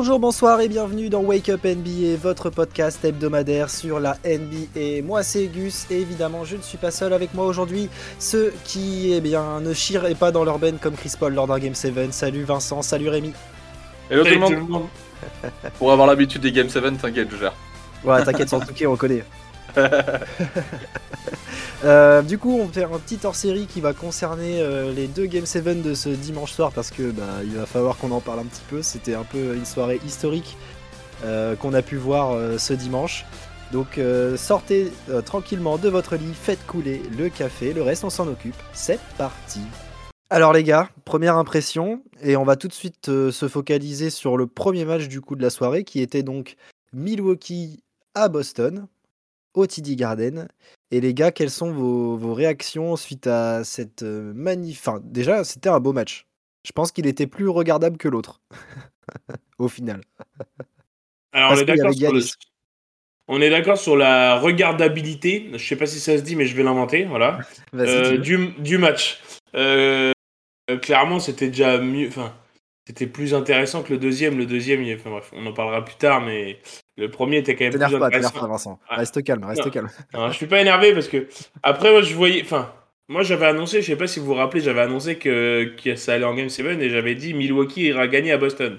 Bonjour, bonsoir et bienvenue dans Wake Up NBA, votre podcast hebdomadaire sur la NBA. Moi c'est Gus et évidemment je ne suis pas seul avec moi aujourd'hui. Ceux qui eh bien, ne chiraient pas dans leur benne comme Chris Paul lors d'un Game 7. Salut Vincent, salut Rémi. Hello tout le monde. Pour avoir l'habitude des Game 7, t'inquiète, je gère. Ouais, t'inquiète, sans tout on connaît. Euh, du coup, on va faire un petit hors-série qui va concerner euh, les deux Game 7 de ce dimanche soir parce que bah, il va falloir qu'on en parle un petit peu. C'était un peu une soirée historique euh, qu'on a pu voir ce dimanche. Donc sortez tranquillement de votre lit, faites couler le café, le reste on s'en occupe. C'est parti. Alors les gars, première impression, et on va tout de suite se focaliser sur le premier match du coup de la soirée qui était donc Milwaukee à Boston au TD Garden. Et les gars, quelles sont vos, réactions suite à cette euh, magnifique... Enfin, déjà, c'était un beau match. Je pense qu'il était plus regardable que l'autre, au final. Alors, on est d'accord sur On est d'accord sur la regardabilité. Je sais pas si ça se dit, mais je vais l'inventer. Voilà. Euh, du, du, match. Euh, clairement, c'était déjà mieux. Enfin, c'était plus intéressant que le deuxième. Le deuxième, enfin, bref, on en parlera plus tard, mais le premier était quand même plus pas, intéressant. Pas, Vincent. Reste calme, reste calme. je suis pas énervé parce que après moi je voyais, enfin moi j'avais annoncé, je sais pas si vous vous rappelez, j'avais annoncé que, que, ça allait en Game 7 et j'avais dit Milwaukee ira gagner à Boston.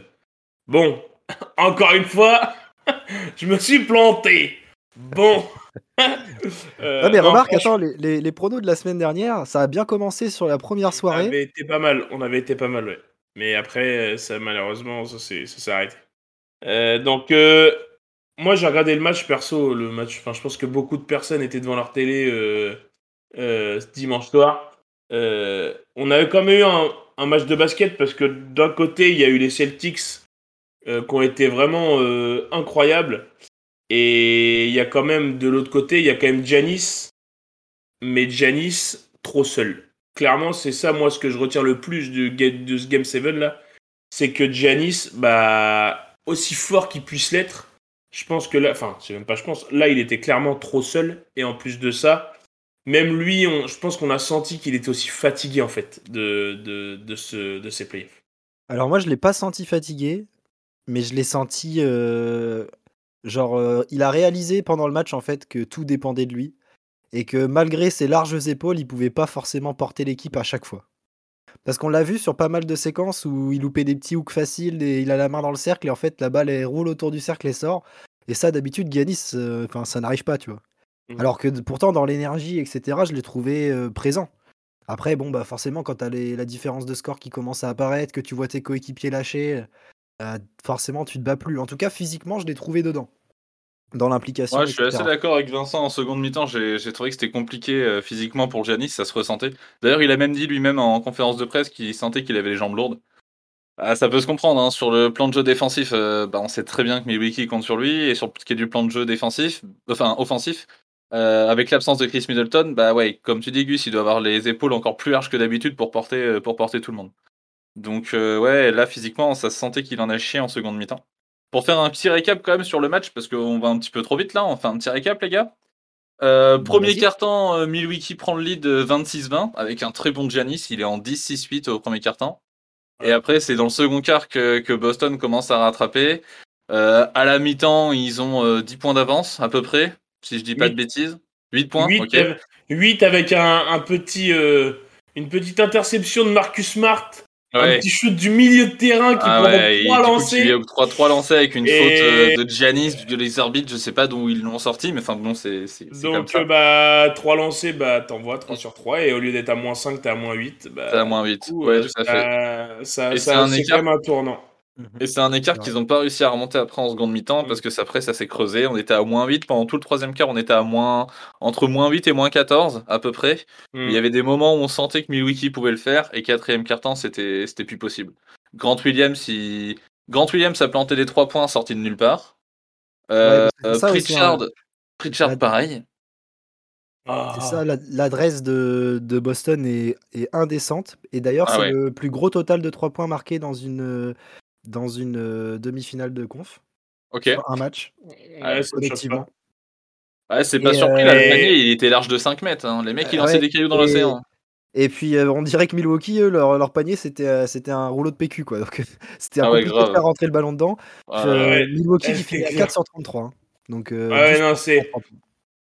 Bon, encore une fois, je me suis planté. Bon. euh, mais remarque, attends, les, les, pronos de la semaine dernière, ça a bien commencé sur la première soirée. On avait été pas mal, on avait été pas mal, ouais. Mais après, ça malheureusement, ça s'est arrêté. Euh, donc, euh, moi, j'ai regardé le match perso. Le match, enfin, je pense que beaucoup de personnes étaient devant leur télé euh, euh, dimanche soir. Euh, on avait quand même eu un, match de basket parce que d'un côté, il y a eu les Celtics qui ont été vraiment incroyables. Et il y a quand même, de l'autre côté, il y a quand même Janis. Mais Janis, trop seul. Clairement, c'est ça, moi, ce que je retiens le plus de, de ce Game 7 là. C'est que Janis, bah, aussi fort qu'il puisse l'être, je pense que là, enfin, c'est même pas je pense, là, il était clairement trop seul. Et en plus de ça, même lui, je pense qu'on a senti qu'il était aussi fatigué, en fait, de, de, ce, de ces playoffs. Alors, moi, je l'ai pas senti fatigué, mais je l'ai senti. Euh, genre, euh, il a réalisé pendant le match, en fait, que tout dépendait de lui. Et que malgré ses larges épaules, il pouvait pas forcément porter l'équipe à chaque fois. Parce qu'on l'a vu sur pas mal de séquences où il loupait des petits hooks faciles et il a la main dans le cercle et en fait la balle elle roule autour du cercle et sort. Et ça d'habitude Giannis, euh, enfin ça n'arrive pas, tu vois. Mmh. Alors que pourtant dans l'énergie etc je l'ai trouvé euh, présent. Après bon bah forcément quand t'as la différence de score qui commence à apparaître, que tu vois tes coéquipiers lâcher, euh, forcément tu te bats plus. En tout cas physiquement je l'ai trouvé dedans dans l'implication. Ouais, je suis assez d'accord avec Vincent. En seconde mi-temps, j'ai trouvé que c'était compliqué euh, physiquement pour Giannis, ça se ressentait. D'ailleurs, il a même dit lui-même en conférence de presse qu'il sentait qu'il avait les jambes lourdes. Ah, ça peut se comprendre. Hein. Sur le plan de jeu défensif, euh, bah, on sait très bien que Milwaukee compte sur lui. Et sur ce qui est du plan de jeu défensif, enfin offensif, euh, avec l'absence de Chris Middleton, bah ouais, comme tu dis, Gus, il doit avoir les épaules encore plus larges que d'habitude pour porter, pour porter tout le monde. Donc ouais, là physiquement, ça se sentait qu'il en a chié en seconde mi-temps. Pour faire un petit récap quand même sur le match, parce qu'on va un petit peu trop vite là, on fait un petit récap les gars. Euh, premier carton, euh, Milwaukee prend le lead 26-20 euh, avec un très bon Giannis, il est en 10-6-8 au premier carton. Et après, c'est dans le second quart que, Boston commence à rattraper. à la mi-temps, ils ont 10 points d'avance à peu près, si je dis pas de bêtises. 8 points, 8, 8 avec un, un petit, une petite interception de Marcus Smart un petit shoot du milieu de terrain qui ah ouais, 3 lancers. 3 lancers avec une faute euh, de Giannis, de les arbitres, je sais pas d'où ils l'ont sorti, mais enfin bon, c'est Donc, comme ça. bah, 3 lancers, bah, t'envoies 3 sur 3, et au lieu d'être à moins 5, t'es à moins 8. Bah, t'es à moins 8, ouais, euh, tout à fait. Ça, ça, c'est quand même un tournant. Et c'est un écart qu'ils n'ont pas réussi à remonter après en seconde mi-temps parce que après ça s'est creusé. On était à moins 8 pendant tout le troisième quart, on était à moins entre moins 8 et moins 14 à peu près. Il y avait des moments où on sentait que Milwaukee pouvait le faire et quatrième quart-temps c'était c'était plus possible. Grant Williams, il... Grant Williams a planté des 3 points sortis de nulle part. Euh, Pritchard, Pritchard pareil. C'est ça, l'adresse de, de, Boston est, est, indécente. Et d'ailleurs, ah c'est le plus gros total de 3 points marqués dans une, dans une euh, demi-finale de conf. Ok. un match. Ouais, collectivement. Ouais, c'est pas surpris, là, le euh, panier, il était large de 5 mètres. Hein. Les mecs, ils lançaient des cailloux dans l'océan. Et puis euh, on dirait que Milwaukee, eux, leur, leur panier, c'était euh, c'était un rouleau de PQ, quoi. Donc c'était Ah ouais, compliqué de faire rentrer le ballon dedans. Ah, Euh, ouais. Milwaukee qui c'est finit à clair. 433. hein. Donc, euh, Ouais, 10 non, c'est- 30.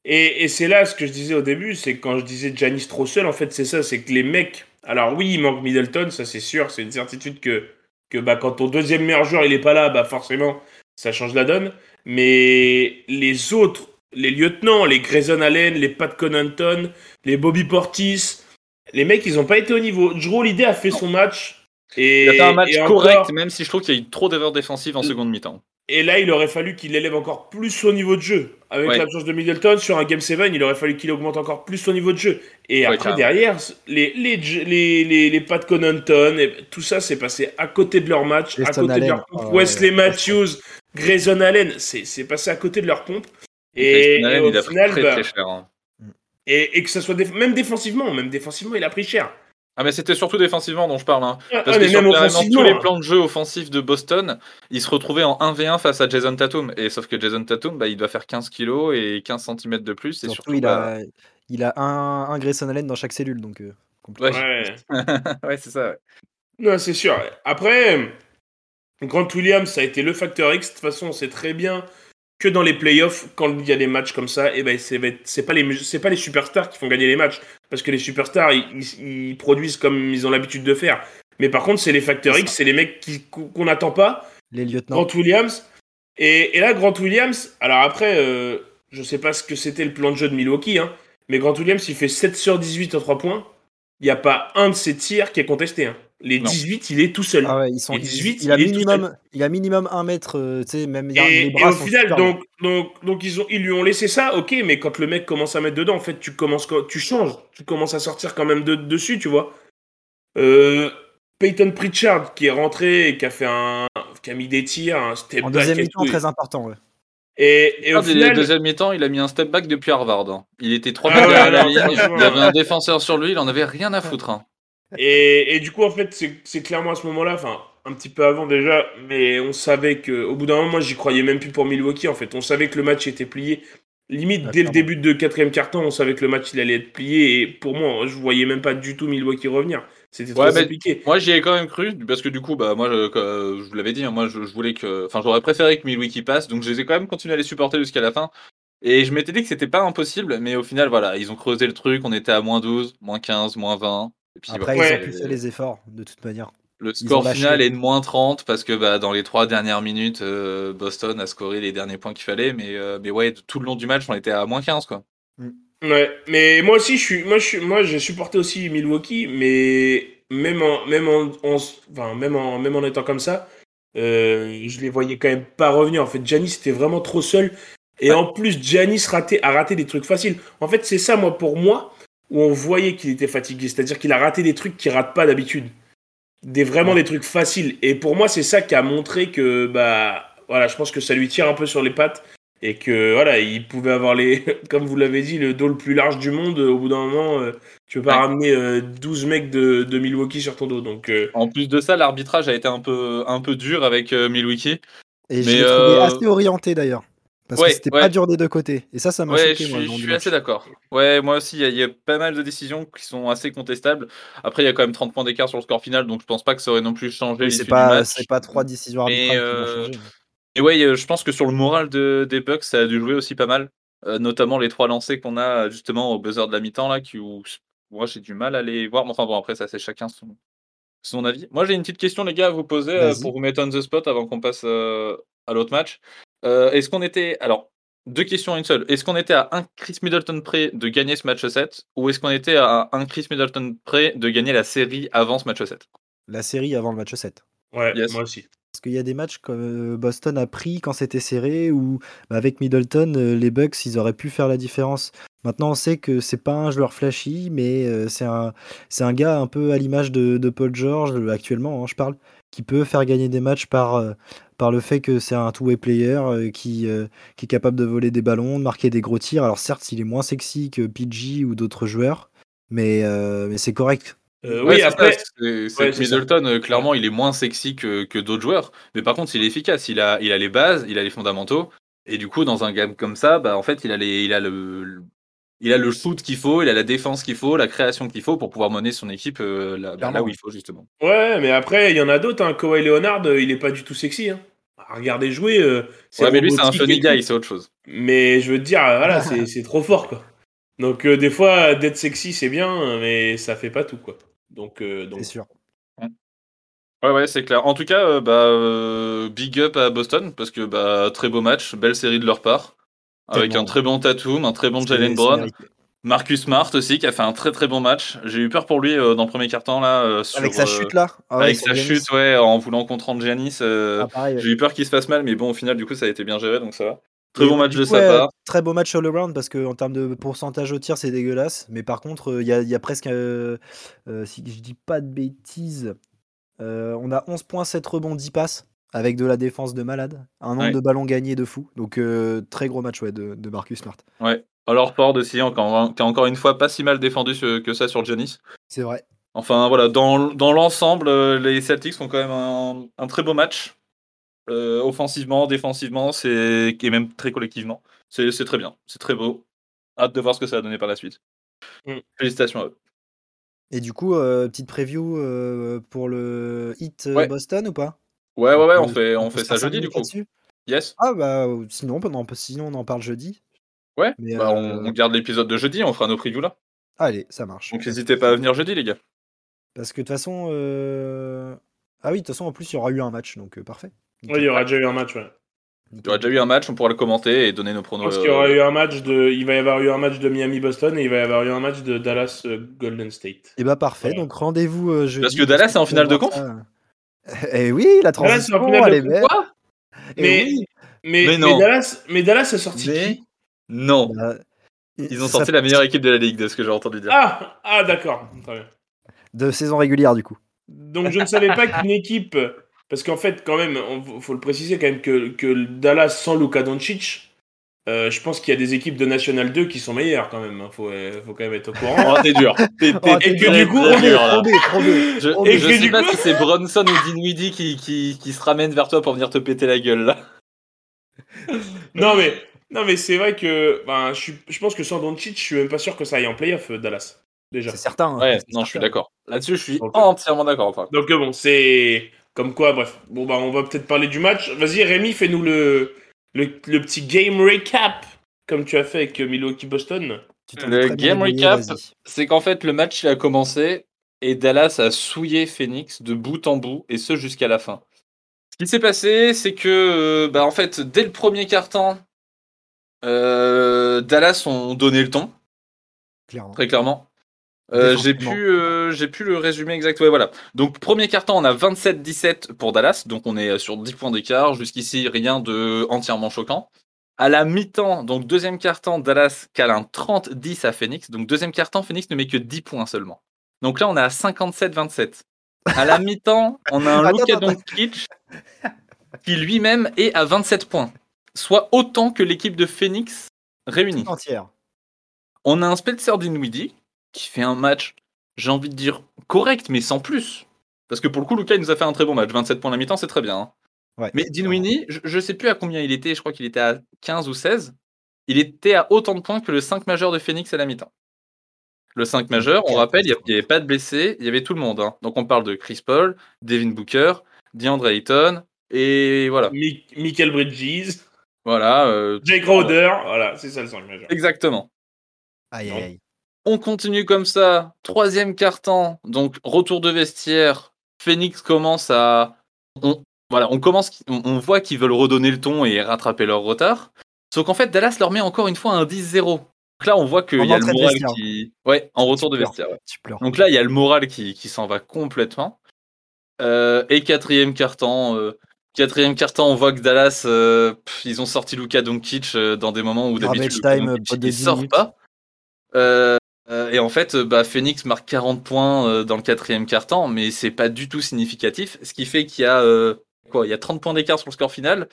Et, et c'est là ce que je disais au début, c'est quand je disais Janis trop seul, en fait, c'est ça, c'est que les mecs. Alors oui, il manque Middleton, ça c'est sûr, c'est une certitude que, que bah, quand ton deuxième meilleur joueur il est pas là, bah forcément, ça change la donne. Mais les autres, les lieutenants, les Grayson Allen, les Pat Connaughton, les Bobby Portis, les mecs, ils ont pas été au niveau. Drew Holiday a fait son match. Et, Il a fait un match correct, encore- même si je trouve qu'il y a eu trop d'erreurs défensives en seconde mi-temps. Et là, il aurait fallu qu'il élève encore plus son niveau de jeu. Avec Ouais. l'absence de Middleton sur un Game 7, il aurait fallu qu'il augmente encore plus son niveau de jeu. Et Ouais, après, derrière, les, les, les, les, les Pat Connaughton, et tout ça, c'est passé à côté de leur match, à côté de leur pompe. Ouais, Wesley ouais. Matthews, Grayson Allen, c'est c'est passé à côté de leur pompe. Et, Grayson Allen, et au il a pris très bah, très cher. hein. et, et que ça soit déf- même défensivement, même défensivement, il a pris cher. Ah mais c'était surtout défensivement dont je parle. Hein. Ah, Parce mais que sur tous les plans de jeu offensifs de Boston, ils se retrouvaient en 1v1 face à Jason Tatum. Et sauf que Jason Tatum, bah, il doit faire 15 kilos et 15 cm de plus. Et Surtout, surtout, il, bah, a, il a un, un Grayson Allen dans chaque cellule. Donc, euh, compliqué. Ouais. Ouais. ouais, c'est ça. ouais. Non, c'est sûr. Après, Grant Williams, ça a été le facteur X. De toute façon, on sait très bien que dans les playoffs, quand il y a des matchs comme ça, eh ben, c'est pas, les c'est pas les superstars qui font gagner les matchs. Parce que les superstars, ils, ils- ils produisent comme ils ont l'habitude de faire. Mais par contre, c'est les facteurs X, c'est les mecs qu'on n'attend pas. Les lieutenants. Grant Williams. Et, et là, Grant Williams, alors après, euh, je sais pas ce que c'était le plan de jeu de Milwaukee, hein, mais Grant Williams, il fait 7 sur 18 en 3 points. Il n'y a pas un de ses tirs qui est contesté. hein. Les Non. 18, il est tout seul. Ah ouais, ils sont, Et 18, il, a il minimum, il a minimum un mètre, euh, tu sais, même Et, les et bras au sont final, donc, donc, donc ils, ont, ils lui ont laissé ça, ok, mais quand le mec commence à mettre dedans, en fait, tu commences, tu changes, tu commences à sortir quand même de, dessus, tu vois. Euh, Peyton Pritchard qui est rentré et qui a fait un, qui a mis des tirs, un step En back deuxième et tout. très important. Ouais. Et, et au Ah, dès final, le deuxième mi-temps, il a mis un step back depuis Harvard. hein. Il était 3 Ah mètres ouais, derrière la non, ligne. Il avait un défenseur sur lui, il en avait rien à foutre. hein. Et, et du coup, en fait, c'est clairement à ce moment-là, enfin, un petit peu avant déjà, mais on savait que, au bout d'un moment, moi, j'y croyais même plus pour Milwaukee, en fait. On savait que le match était plié. Limite, Ah, dès le début de quatrième carton, on savait que le match, il allait être plié. Et pour moi, je voyais même pas du tout Milwaukee revenir. C'était trop Ouais, mais- compliqué. Moi, j'y ai quand même cru, parce que du coup, bah, moi, je, que- je vous l'avais dit, hein, moi, je, je voulais que. Enfin, j'aurais préféré que Milwaukee passe, donc je les ai quand même continué à les supporter jusqu'à la fin. Et je m'étais dit que c'était pas impossible, mais au final, voilà, ils ont creusé le truc, on était à moins 12, moins 15, moins 20. Et puis, Après, ils Ouais. ont pu faire les efforts, de toute manière. Le score final est de moins 30 parce que bah, dans les trois dernières minutes, euh, Boston a scoré les derniers points qu'il fallait. Mais, euh, mais ouais, tout le long du match, on était à moins 15. Quoi. Ouais, mais moi aussi, je suis, moi, je suis, moi, j'ai supporté aussi Milwaukee, mais même en, même en, en- enfin, même en, même en étant comme ça, euh, je les voyais quand même pas revenir. En fait, Giannis était vraiment trop seul. Et Ouais. en plus, Giannis raté, a raté des trucs faciles. En fait, c'est ça, moi, pour moi, où on voyait qu'il était fatigué. C'est-à-dire qu'il a raté des trucs qu'il rate pas d'habitude. Des, vraiment Ouais. des trucs faciles. Et pour moi, c'est ça qui a montré que, bah, voilà, je pense que ça lui tire un peu sur les pattes. Et que, voilà, il pouvait avoir les, comme vous l'avez dit, le dos le plus large du monde. Au bout d'un moment, euh, tu peux pas Ouais. ramener euh, 12 mecs de, de Milwaukee sur ton dos. Donc, euh, En plus de ça, l'arbitrage a été un peu, un peu dur avec euh, Milwaukee. Et je Mais, l'ai trouvé euh, assez orienté d'ailleurs. Parce Ouais, que c'était ouais. pas dur des deux côtés. Et ça, ça m'a Ouais, choqué. je moi, je suis match. assez d'accord. Ouais, moi aussi, il y, a- il y a pas mal de décisions qui sont assez contestables. Après, il y a quand même 30 points d'écart sur le score final, donc je pense pas que ça aurait non plus changé c'est pas, c'est pas trois décisions Mais, arbitrales qui euh. Et ouais, euh, je pense que sur le moral de, des Bucks, ça a dû jouer aussi pas mal. Euh, notamment les trois lancers qu'on a justement au buzzer de la mi-temps, là, qui, où moi j'ai du mal à les voir. Mais enfin bon, après, ça c'est chacun son, son avis. Moi j'ai une petite question, les gars, à vous poser euh, pour vous mettre on the spot avant qu'on passe à l'autre match. Euh, Est-ce qu'on était. Alors, deux questions à une seule. Est-ce qu'on était à un Chris Middleton près de gagner ce match 7 ou est-ce qu'on était à un Chris Middleton près de gagner la série avant ce match 7 La série avant le match 7. ouais, Yes. moi aussi. Parce qu'il y a des matchs comme euh, Boston a pris quand c'était serré ou bah, avec Middleton, euh, les Bucks, ils auraient pu faire la différence. Maintenant, on sait que c'est pas un joueur flashy, mais c'est un, c'est un gars un peu à l'image de, de Paul George, actuellement, hein, je parle, qui peut faire gagner des matchs par, par le fait que c'est un two-way player euh, qui, euh, qui est capable de voler des ballons, de marquer des gros tirs. Alors certes, il est moins sexy que PG ou d'autres joueurs, mais, euh, mais c'est correct. Euh, Ouais, oui, c'est après, c'est- Ouais. Middleton, euh, clairement, il est moins sexy que, que d'autres joueurs. Mais par contre, il est efficace. Il a, il a les bases, il a les fondamentaux. Et du coup, dans un game comme ça, bah, en fait, il a, les, il a le- il a le shoot qu'il faut, il a la défense qu'il faut, la création qu'il faut pour pouvoir mener son équipe euh, là, bah, là où il faut justement. Ouais, mais après, il y en a d'autres. Hein. Kawhi Leonard, euh, il est pas du tout sexy. Hein. À regarder jouer, euh, Ouais, mais lui c'est un funny guy, c'est autre chose. Mais je veux te dire, voilà, c'est trop fort, quoi. Donc, euh, des fois, d'être sexy, c'est bien, mais ça fait pas tout, quoi. Donc, euh, donc C'est sûr. Ouais, ouais, c'est clair. En tout cas, euh, bah, euh, big up à Boston parce que bah, très beau match, belle série de leur part. Avec Tellement. un très bon Tatum, un très bon Jalen Brown. Marcus Smart aussi qui a fait un très très bon match. J'ai eu peur pour lui euh, dans le premier quart-temps là. euh, sur, Avec sa euh, chute là. Ah avec sa Giannis. chute, ouais, en voulant comprendre Giannis. euh, Ah, ouais. J'ai eu peur qu'il se fasse mal, mais bon, au final, du coup, ça a été bien géré, donc ça va. Très Et bon match de sa ouais, part. Très beau match all around parce que en termes de pourcentage au tir, c'est dégueulasse. Mais par contre, euh, il y, y a presque, euh, euh, si je dis pas de bêtises, euh, on a 11 points, 7 rebonds, 10 passes avec de la défense de malade. Un nombre Ouais. de ballons gagnés de fou. Donc euh, très gros match ouais, de, de Marcus Smart. Ouais. Alors, Ford aussi, encore, qui a encore une fois pas si mal défendu ce- que ça sur Giannis. C'est vrai. Enfin, voilà, dans, dans l'ensemble, euh, les Celtics font quand même un, un très beau match. Euh, offensivement, défensivement, c'est et même très collectivement. C'est c'est très bien, c'est très beau. Hâte de voir ce que ça va donner par la suite. Mm. Félicitations à eux. Et du coup, euh, petite preview euh, pour le hit Ouais. Boston ou pas? Ouais, ouais, ouais, on fait, on fait ça jeudi du coup. Yes. Ah bah euh, sinon, on peut- sinon on en parle jeudi. Ouais, Mais, bah, euh, on, on garde l'épisode de jeudi, on fera nos previews là. Allez, ça marche. Donc n'hésitez pas à venir jeudi, les gars. Parce que de toute façon. euh, Ah oui, de toute façon, en plus, il y aura eu un match, donc euh, parfait. Ouais, il y aura déjà eu un match, ouais. Il y aura déjà eu un match, on pourra le commenter et donner nos pronos. pense qu'il y aura euh, eu un match de, il va y avoir eu un match de Miami-Boston et il va y avoir eu un match de Dallas-Golden State. Et bah parfait, donc rendez-vous euh, jeudi. Parce que Dallas est en finale de conf ça. Eh oui, la Dallas transition, de elle est belle. Eh Mais, oui. mais, Mais mais non. Dallas, mais Dallas a sorti Mais qui? Non. Bah, Ils ont ça- sorti la meilleure équipe de la ligue, de ce que j'ai entendu dire. Ah, ah d'accord. Très bien. de saison régulière du coup. Donc je ne savais pas qu'une équipe, parce qu'en fait quand même, il faut le préciser quand même que, que Dallas sans Luka Doncic, euh, je pense qu'il y a des équipes de National 2 qui sont meilleures quand même. Il faut, euh, faut quand même être au courant. Oh, t'es dur. T'es, t'es- Oh, t'es et que du coup, on est dur, là. Je, Oh, je sais pas coup- si c'est Bronson ou Dinwiddie qui, qui, qui se ramène vers toi pour venir te péter la gueule là. non mais, non mais c'est vrai que, ben, je, suis, je pense que sans Doncic, je suis même pas sûr que ça aille en playoff euh, Dallas déjà. C'est certain. hein, Ouais, c'est non, je suis certain. d'accord. Là-dessus, je suis Ok. entièrement d'accord. Enfin, Donc euh, bon, c'est comme quoi, bref. Bon bah on va peut-être parler du match. Vas-y Rémi, fais-nous le, le, le petit game recap comme tu as fait avec euh, Milwaukee Boston. Tu t'en Le game recap, c'est qu'en fait, le match il a commencé et Dallas a souillé Phoenix de bout en bout et ce jusqu'à la fin. Ce qui s'est passé, c'est que, euh, bah, en fait, dès le premier quart-temps, euh, Dallas ont donné le ton. Clairement. très clairement. Euh, j'ai pu, euh, j'ai pu le résumer exact. Ouais, voilà. Donc premier carton, on a 27-17 pour Dallas, donc on est sur 10 points d'écart. Jusqu'ici, rien de entièrement choquant. À la mi-temps, donc deuxième carton, Dallas cale un 30-10 à Phoenix. Donc deuxième carton, Phoenix ne met que 10 points seulement. Donc là, on est à 57-27. À la mi-temps, on a un Luka. Doncic qui lui-même est à 27 points, soit autant que l'équipe de Phoenix réunie. Entière. On a un Spencer Dinwiddie qui fait un match, j'ai envie de dire, correct, mais sans plus. Parce que pour le coup, Lucas, il nous a fait un très bon match. 27 points à la mi-temps, c'est très bien. hein. Ouais, Mais Dinwiddie, je, je sais plus à combien il était, je crois qu'il était à 15 ou 16. Il était à autant de points que le 5 majeur de Phoenix à la mi-temps. Le 5 majeur, on rappelle, il n'y avait pas de blessés, il y avait tout le monde. hein. Donc on parle de Chris Paul, Devin Booker, DeAndre Ayton, et voilà. Mi- Michael Bridges, Voilà, euh, Jake Crowder, voilà, c'est ça le 5 majeur. exactement. Aïe, aïe. On continue comme ça. Troisième quart-temps, donc retour de vestiaire. Phoenix commence à. On, voilà, on commence, on, on voit qu'ils veulent redonner le ton et rattraper leur retard. Sauf qu'en fait, Dallas leur met encore une fois un 10-0. Donc là, on voit qu'il y a le moral qui. Ouais, en Tu retour de vestiaire. ouais. Tu pleures. Donc là, il y a le moral qui, qui s'en va complètement. Euh, et quatrième quart-temps. euh, quatrième quart-temps, on voit que Dallas, euh, pff, ils ont sorti Luka Doncic dans des moments où d'habitude Luka Doncic, 10 sort minutes. pas. Euh, et en fait, euh, bah, Phoenix marque 40 points euh, dans le quatrième quart-temps, mais c'est pas du tout significatif. Ce qui fait qu'il y a euh, quoi Il y a 30 points d'écart sur le score final.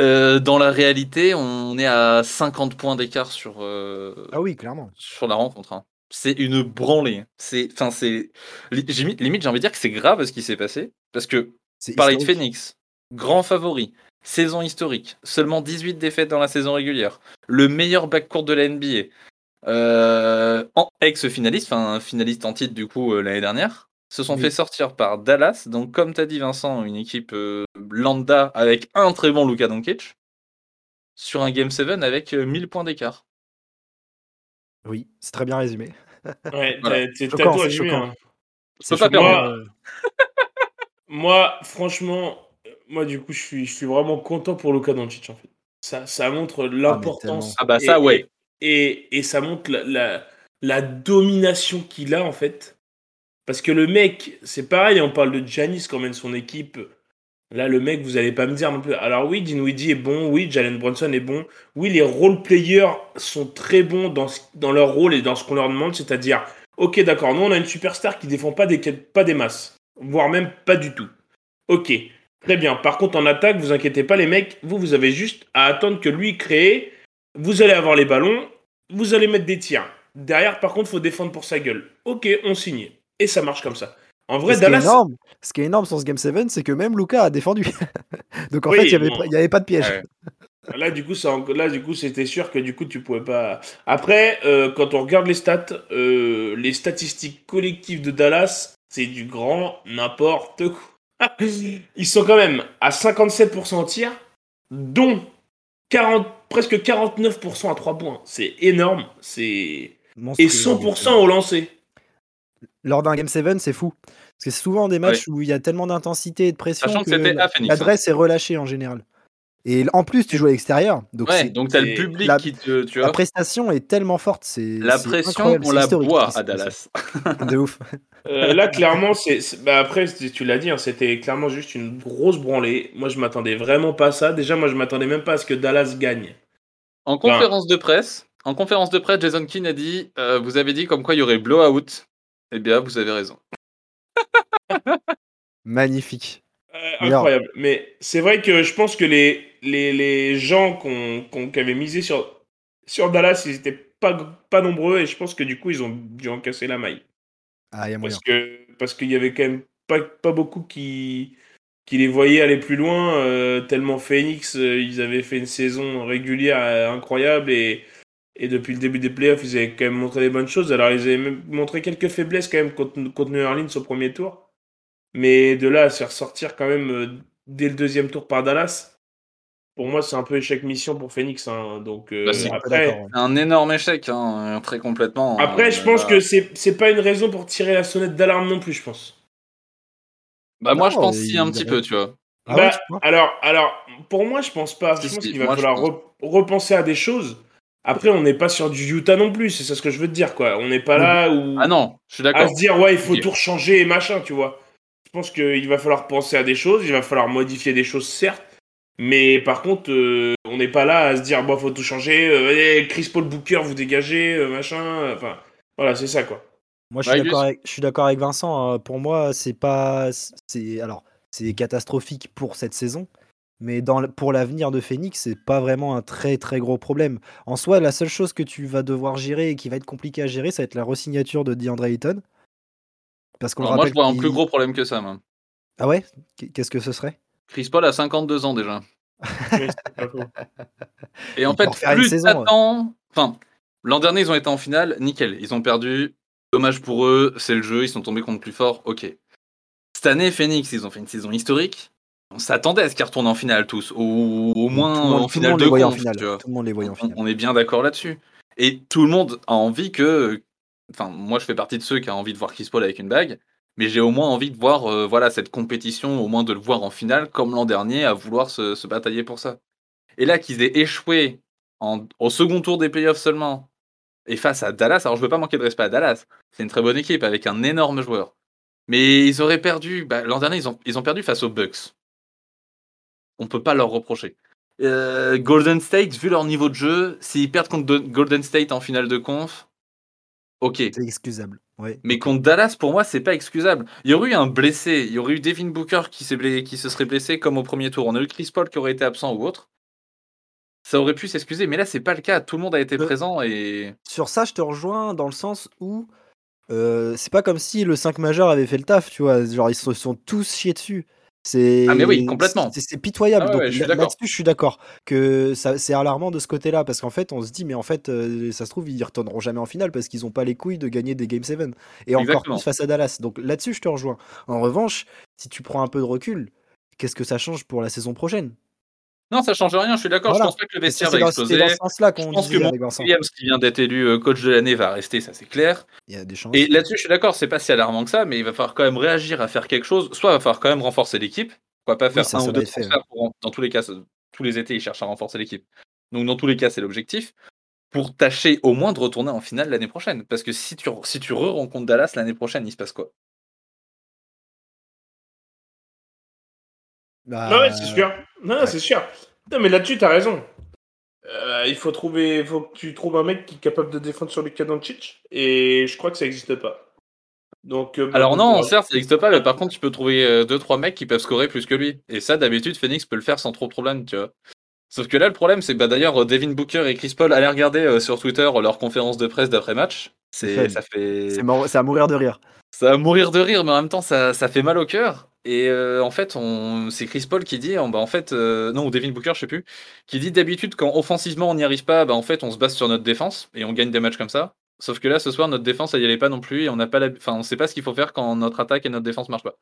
Euh, dans la réalité, on est à 50 points d'écart sur, euh, Ah oui, clairement. sur la rencontre. hein. C'est une branlée. C'est, enfin, c'est limite, j'ai envie de dire que c'est grave ce qui s'est passé parce que C'est parler de. Phoenix, grand favori, saison historique, seulement 18 défaites dans la saison régulière, le meilleur backcourt de la NBA, euh, en ex-finaliste, enfin finaliste en titre du coup euh, l'année dernière, se sont Oui. fait sortir par Dallas. Donc comme tu as dit Vincent, une équipe euh, lambda avec un très bon Luka Doncic sur un Game 7 avec euh, 1000 points d'écart. Oui, c'est très bien résumé. Ouais, Voilà. t'as- t'as tout c'est résumé, hein. Je peux pas Moi, moi, franchement, moi, du coup, je suis, je suis vraiment content pour Luka Doncic, en fait. Ça, ça montre l'importance. Ah bah ça, et- ouais. Et, et ça montre la, la, domination qu'il a, en fait. Parce que le mec, c'est pareil, on parle de Giannis quand même, son équipe. Là, le mec, vous allez pas me dire non plus. Alors oui, Dinwiddie est bon, oui, Jalen Brunson est bon, oui, les role players sont très bons dans, dans leur rôle et dans ce qu'on leur demande, c'est-à-dire, ok, d'accord, nous on a une superstar qui défend pas des, pas des masses, voire même pas du tout. Ok, très bien. Par contre, en attaque, vous inquiétez pas, les mecs, vous, vous avez juste à attendre que lui crée, vous allez avoir les ballons, vous allez mettre des tirs. Derrière, par contre, faut défendre pour sa gueule. Ok, on signe. Et ça marche comme ça. En vrai, ce, qui est Dallas, énorme, ce qui est énorme sur ce Game 7, c'est que même Luca a défendu. Donc en Oui, fait, il n'y avait, bon. pas- il y avait pas de piège. Ouais. Là, du coup, ça, en- là, du coup, c'était sûr que du coup, tu pouvais pas. Après, euh, quand on regarde les stats, euh, les statistiques collectives de Dallas, c'est du grand n'importe quoi. Ils sont quand même à 57% en tir, dont 40, presque 49% à 3 points. C'est énorme. C'est et 100% au lancer. Lors d'un Game 7, c'est fou. Parce que c'est souvent des matchs où il y a tellement d'intensité et de pression Sachant que que c'était à la- Phoenix, hein. l'adresse est relâchée en général. Et en plus, tu joues à l'extérieur. Donc Ouais, donc t'as le public la- qui te. Tu la prestation est tellement forte. C'est la c'est pression, on c'est la historique boit à. Dallas. De ouf. Euh, là, clairement, c'est, bah, après, tu l'as dit, hein, c'était clairement juste une grosse branlée. Moi, je m'attendais vraiment pas à ça. Déjà, moi, je m'attendais même pas à ce que Dallas gagne. En conférence de presse, en conférence de presse, Jason Keane a dit euh, Vous avez dit comme quoi il y aurait blowout. Eh bien, vous avez raison. Magnifique. Euh, incroyable. Mais c'est vrai que je pense que les, les, les gens qu'on, qu'on- qui avaient misé sur, sur Dallas, ils étaient pas, pas nombreux et je pense que du coup, ils ont dû en casser la maille. Ah, y a. Parce que parce qu'il y avait quand même pas, pas beaucoup qui, qui les voyaient aller plus loin, euh, tellement Phoenix, euh, ils avaient fait une saison régulière euh, incroyable et, et depuis le début des playoffs, ils avaient quand même montré des bonnes choses. Alors ils avaient même montré quelques faiblesses quand même contre, contre New Orleans au premier tour. Mais de là à se faire sortir quand même dès le deuxième tour par Dallas, pour moi c'est un peu échec mission pour Phoenix. hein. Donc euh, Bah, c'est- après. Un énorme échec, hein, très complètement. après Euh, je pense bah- que c'est c'est pas une raison pour tirer la sonnette d'alarme non plus, je pense. Bah, moi, je pense si, un petit a- peu, tu vois. Ah Bah, ouais, tu crois? alors, alors, pour moi, je pense pas. Je pense qu'il va moi, falloir pense. re- repenser à des choses. Après, on n'est pas sur du Utah non plus, c'est ça ce que je veux te dire, quoi. On n'est pas là où Ah non, je suis à d'accord. se dire ouais, il faut tout changer et machin, tu vois. Je pense qu'il va falloir penser à des choses, il va falloir modifier des choses, certes. Mais par contre, euh, on n'est pas là à se dire bon, faut tout changer. euh, allez, Chris Paul Booker, vous dégagez, euh, machin. Enfin, voilà, c'est ça, quoi. Moi, je suis Ouais, d'accord avec, je suis d'accord avec Vincent. euh, Pour moi, c'est pas, c'est alors, c'est catastrophique pour cette saison, mais dans, pour l'avenir de Phoenix, c'est pas vraiment un très très gros problème. En soi, la seule chose que tu vas devoir gérer et qui va être compliqué à gérer, ça va être la re-signature de DeAndre Ayton. Parce qu'on moi, je vois un plus gros problème que ça, moi. Ah ouais? Qu'est-ce que ce serait? Chris Paul a 52 ans déjà. Pas faux. Et en Il fait, plus t'attends... Enfin, l'an dernier, ils ont été en finale, nickel. Ils ont perdu. Dommage pour eux, c'est le jeu, ils sont tombés contre plus fort, ok. Cette année, Phoenix, ils ont fait une saison historique. On s'attendait à ce qu'ils retournent en finale tous, ou au moins tout le monde, en tout finale monde de en finale. vois. Tout le monde les voyait en On, finale. on est bien d'accord là-dessus. Et tout le monde a envie que. Enfin, moi, je fais partie de ceux qui a envie de voir Chris Paul avec une bague, mais j'ai au moins envie de voir euh, voilà, cette compétition, au moins de le voir en finale, comme l'an dernier, à vouloir se, batailler pour ça. Et là, qu'ils aient échoué en- au second tour des playoffs seulement, et face à Dallas, alors je veux pas manquer de respect à Dallas, c'est une très bonne équipe avec un énorme joueur. Mais ils auraient perdu, bah, l'an dernier, ils ont, perdu face aux Bucks. On peut pas leur reprocher. Euh, Golden State, vu leur niveau de jeu, s'ils perdent contre Golden State en finale de conf, ok. C'est excusable. Ouais. Mais contre Dallas, pour moi, c'est pas excusable. Il y aurait eu un blessé, il y aurait eu Devin Booker qui, s'est blé- qui se serait blessé comme au premier tour. On a eu Chris Paul qui aurait été absent ou autre. Ça aurait pu s'excuser, mais là, c'est pas le cas. Tout le monde a été Euh, présent et. Sur ça, je te rejoins dans le sens où euh, c'est pas comme si le 5 majeur avait fait le taf, tu vois. Genre, ils se sont tous chiés dessus. C'est Ah, mais oui, complètement. c'est- pitoyable. Ah ouais, Donc, ouais, je suis là- d'accord. là-dessus, je suis d'accord que c'est alarmant de ce côté-là parce qu'en fait, on se dit, mais en fait, euh, ça se trouve, ils retourneront jamais en finale parce qu'ils n'ont pas les couilles de gagner des Game 7 et encore plus face à Dallas. Donc là-dessus, je te rejoins. En revanche, si tu prends un peu de recul, qu'est-ce que ça change pour la saison prochaine? Non, ça change rien, je suis d'accord. Voilà. Je pense pas que le vestiaire va exploser. c'était dans ce sens-là Je pense que Vincent. Williams, qui vient d'être élu euh, coach de l'année, va rester, ça c'est clair. Il y a des chances. Et là-dessus, je suis d'accord, c'est pas si alarmant que ça, mais il va falloir quand même réagir à faire quelque chose. Soit il va falloir quand même renforcer l'équipe. Pourquoi pas faire ça, un ça ou deux transferts pour- Dans tous les cas, tous les étés, ils cherchent à renforcer l'équipe. Donc dans tous les cas, c'est l'objectif. Pour tâcher au moins de retourner en finale l'année prochaine. Parce que si tu, si tu re-rencontres Dallas l'année prochaine, il se passe quoi? Bah, Non, ouais, c'est sûr. Non, c'est sûr. Non, mais là-dessus, t'as raison. Euh, il faut trouver, faut que tu trouves un mec qui est capable de défendre sur Luka Doncic, et je crois que ça n'existe pas. Donc, euh, Alors non, certes, ça n'existe pas, mais par contre, tu peux trouver 2-3 mecs qui peuvent scorer plus que lui. Et ça, d'habitude, Phoenix peut le faire sans trop de problème, tu vois. Sauf que là, le problème, c'est que bah, d'ailleurs, Devin Booker et Chris Paul, allez regarder euh, sur Twitter leur conférence de presse d'après-match. C'est, ça fait, c'est mort- c'est à mourir de rire. ça va mourir de rire, mais en même temps, ça, ça fait mal au cœur. Et euh, en fait, on... c'est Chris Paul qui dit, bah, en fait, euh, non, ou Devin Booker, je sais plus, qui dit d'habitude, quand offensivement on n'y arrive pas, bah, en fait, on se base sur notre défense et on gagne des matchs comme ça. Sauf que là, ce soir, notre défense, elle y allait pas non plus et on n'a pas la... enfin, on sait pas ce qu'il faut faire quand notre attaque et notre défense marchent pas.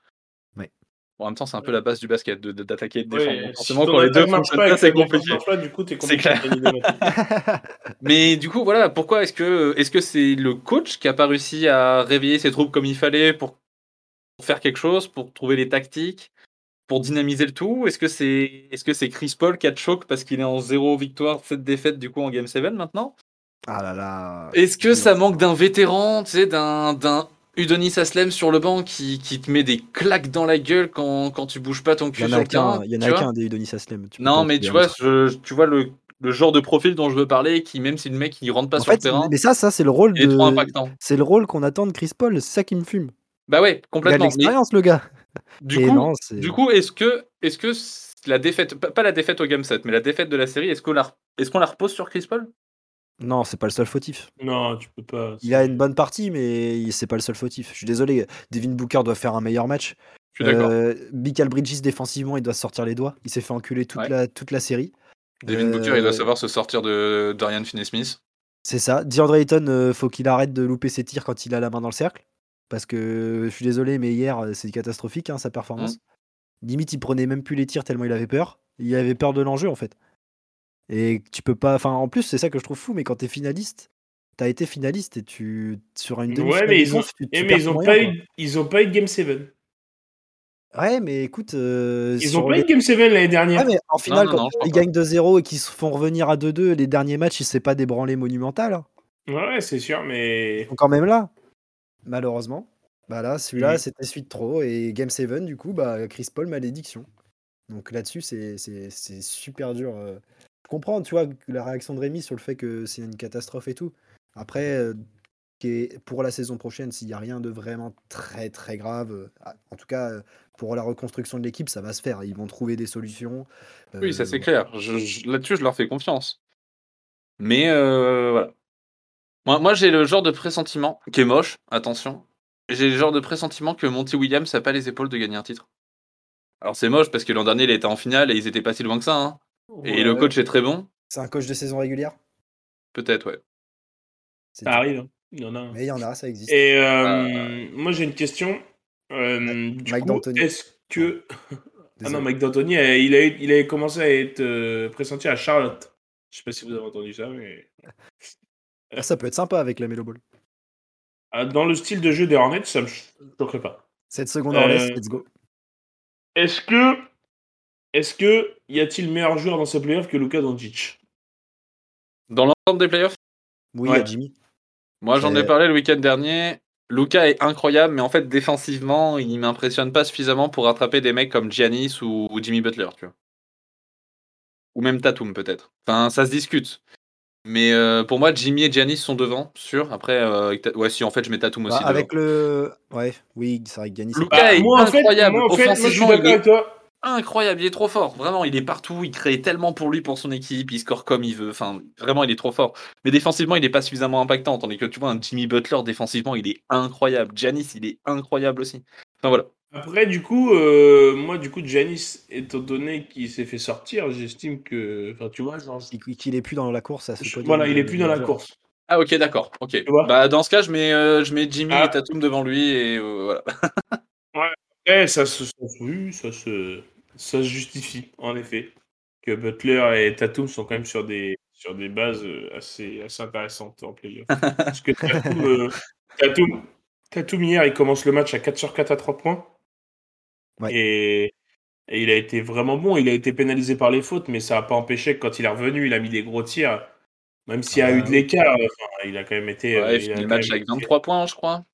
Ouais. Bon, en même temps, c'est un peu la base du basket, de- de- d'attaquer et de Ouais, défendre. Si forcément, quand les deux attaque marche fonctionnent pas c'est compliqué. marche pas, du coup, t'es C'est clair. Mais du coup, voilà, pourquoi est-ce que est-ce que c'est le coach qui a pas réussi à réveiller ses troupes comme il fallait pour faire quelque chose, pour trouver les tactiques, pour dynamiser le tout Est-ce que c'est c'est Chris Paul qui a de choc parce qu'il est en zéro victoire, 7 défaites du coup en Game 7 maintenant? Ah là là. Est-ce que ça manque d'un vétéran, tu sais, d'un d'un Udonis Aslem sur le banc qui, qui te met des claques dans la gueule quand, quand tu bouges pas ton cul sur le terrain il y en a qu'un des Udonis Aslem. tu Non, mais tu vois, autre. je- tu vois le, le genre de profil dont je veux parler, qui même si le mec il rentre pas En sur le terrain, mais ça, ça c'est le rôle est de, c'est le rôle qu'on attend de Chris Paul. C'est ça qui me fume. Bah ouais, Il a de complètement. Mais l'expérience, le gars. du Et coup, non, c'est- du coup, est-ce que, est-ce que la défaite, pas la défaite au game 7, mais la défaite de la série, est-ce qu'on la, est-ce qu'on la repose sur Chris Paul? Non, c'est pas le seul fautif. Non, tu peux pas. Il a une bonne partie, mais c'est pas le seul fautif. Je suis désolé. Devin Booker doit faire un meilleur match. Je suis d'accord. Euh, Michael Bridges défensivement, il doit se sortir les doigts. Il s'est fait enculer toute Ouais. la toute la série. Devin Booker, il euh, doit savoir se sortir de Dorian Finney-Smith. C'est ça. DeAndre Ayton, euh, faut qu'il arrête de louper ses tirs quand il a la main dans le cercle. Parce que je suis désolé, mais hier, euh, c'est catastrophique hein, sa performance. Limite, il prenait même plus les tirs tellement il avait peur. Il avait peur de l'enjeu en fait. Et tu peux pas. Enfin, en plus, c'est ça que je trouve fou, mais quand t'es finaliste, t'as été finaliste et tu. Sur une demi Ouais, mais ils ont, tu, tu eh, mais ils ont pas eu, ils ont pas eu de Game 7. quoi. Ouais, mais écoute. euh, Ils ont pas eu de Game 7 l'année dernière. Ouais, mais en finale, non, quand non, ils gagnent 2-0 et qu'ils se font revenir à 2-2, les derniers matchs, il s'est pas débranlé monumental. hein. Ouais, ouais, c'est sûr, mais. Ils sont quand même là. Malheureusement. Bah là, celui-là, Mhm. c'était suite trop. Et Game 7, du coup, bah, Chris Paul, malédiction. Donc là-dessus, c'est super dur. euh. Je comprends, tu vois, la réaction de Rémi sur le fait que c'est une catastrophe et tout. Après, euh, pour la saison prochaine, s'il n'y a rien de vraiment très très grave, euh, ah, en tout cas, pour la reconstruction de l'équipe, ça va se faire. Ils vont trouver des solutions. Oui, ça Euh, c'est clair. Là-dessus, je leur fais confiance. Mais euh, voilà. Moi, moi j'ai le genre de pressentiment, qui est moche, attention. J'ai le genre de pressentiment que Monty Williams n'a pas les épaules de gagner un titre. Alors c'est moche parce que l'an dernier il était en finale et ils étaient pas si loin que ça. hein. Et le coach est très bon. C'est un coach de saison régulière? Peut-être, ouais. C'est Ça arrive. hein. Il y en a. un. Mais il y en a, ça existe. Et euh, moi, j'ai une question. Euh, Mike D'Antoni. Est-ce que. ah non, Mike D'Antoni, il a, il a commencé à être euh, pressenti à Charlotte. Je sais pas si vous avez entendu ça, mais. Ah, ça peut être sympa avec la Melo Ball. Ah, Dans le style de jeu des Hornets, ça me choquerait pas. 7 secondes en laisse, Euh, let's go. Est-ce que. Est-ce que. Y a-t-il meilleur joueur dans ces playoffs que Luka Doncic? Dans l'ensemble des playoffs, Oui, ouais. Jimmy. moi j'en ai parlé le week-end dernier. Luca est incroyable, mais en fait défensivement, il m'impressionne pas suffisamment pour rattraper des mecs comme Giannis ou, ou Jimmy Butler, tu vois. Ou même Tatum peut-être. Enfin, ça se discute. Mais euh, pour moi, Jimmy et Giannis sont devant, sûr. Après, euh, ouais, si en fait je mets Tatum aussi Bah, devant. avec le. Ouais, oui, c'est vrai que Giannis. Luka est moi, en fait, incroyable. moi, en fait, moi, je suis Offensivement, d'accord il est- avec toi. incroyable, il est trop fort. Vraiment, il est partout, il crée tellement pour lui, pour son équipe, il score comme il veut. Enfin, vraiment, il est trop fort. Mais défensivement, il n'est pas suffisamment impactant. Tandis que tu vois, un Jimmy Butler, défensivement, il est incroyable. Giannis, il est incroyable aussi. Enfin voilà. Après, du coup, euh, moi, du coup, Janis, étant donné qu'il s'est fait sortir, j'estime que. Enfin, tu vois, genre. Qu'il est plus dans la course à ce je- podium Voilà, il est plus dans la course. Ah ok d'accord, ok. Bah dans ce cas je mets, euh, je mets Jimmy Ah. et Tatum devant lui et euh, voilà. Eh, ça se, ça, se- oui, ça se, ça se justifie, en effet. Que Butler et Tatum sont quand même sur des, sur des bases assez, assez intéressantes en playoff. Parce que Tatum, euh, Tatum, Tatum, hier, il commence le match à 4 sur 4 à 3 points. Ouais. Et, et il a été vraiment bon. Il a été pénalisé par les fautes, mais ça n'a pas empêché que quand il est revenu, il a mis des gros tirs. Même s'il y a Ah, eu de oui. l'écart, enfin, il a quand même été. euh, Ouais, il a le match avec été- 23 points je crois.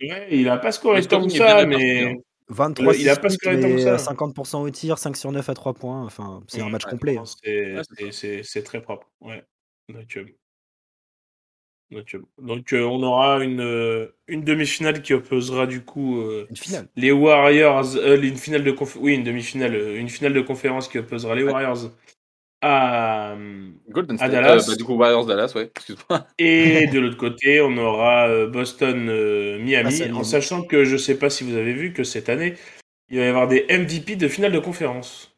Ouais, il a pas scoré bien ça, mais. hein. 23 Il a 6 pas scoré tant que mais ça. euh, 50% au tir, 5 sur 9 à 3 points. Enfin, c'est un match Ouais, complet. Hein. C'est très propre. Ouais. Donc, euh, donc, euh, donc, euh, on aura une, euh, une demi-finale qui opposera du coup euh, Une finale. les Warriors, euh, une finale de conf- oui une demi-finale, euh, une finale de conférence qui opposera les Ouais. Warriors à Golden À State. Dallas. euh, bah, du coup Warriors Dallas ouais. Excuse-moi. et de l'autre côté on aura euh, Boston euh, Miami Ah, en sachant que je sais pas si vous avez vu que cette année il va y avoir des MVP de finale de conférence.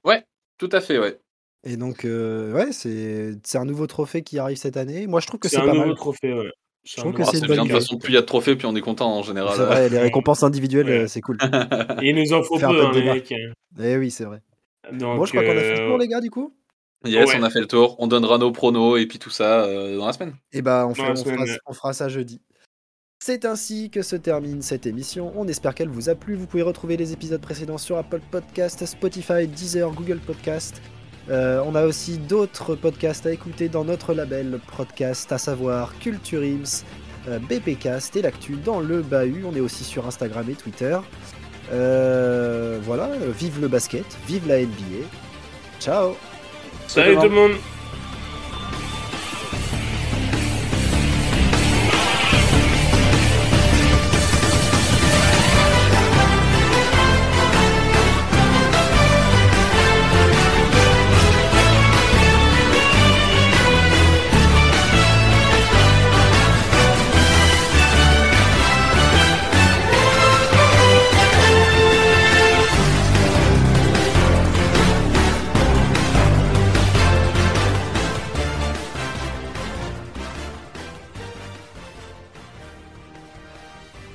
Tout à fait ouais. Et donc, euh, ouais, c'est c'est un nouveau trophée qui arrive cette année. Moi, je trouve que C'est c'est un pas nouveau mal. trophée. Ouais. Je trouve que c'est une bonne bien de toute façon plus il y a de trophées plus on est content en général. C'est vrai, les récompenses individuelles, Ouais. euh, c'est cool. Il nous en faut Faire un peu, hein, les mecs. hein. Eh oui, c'est vrai. Donc, Bon, je crois qu'on a fait le euh, tour, les gars, du coup. Yes Ouais. on a fait le tour. On donnera nos pronos et puis tout ça euh, dans la semaine. Et bah, on, fait- Dans la on fera, on fera ça jeudi. C'est ainsi que se termine cette émission. On espère qu'elle vous a plu. Vous pouvez retrouver les épisodes précédents sur Apple Podcast, Spotify, Deezer, Google Podcast. Euh, on a aussi d'autres podcasts à écouter dans notre label podcast, à savoir Culture Ims, euh, BPcast et l'actu dans le bahut. On est aussi sur Instagram et Twitter. Euh, voilà, vive le basket, vive la NBA. Ciao Salut tout le monde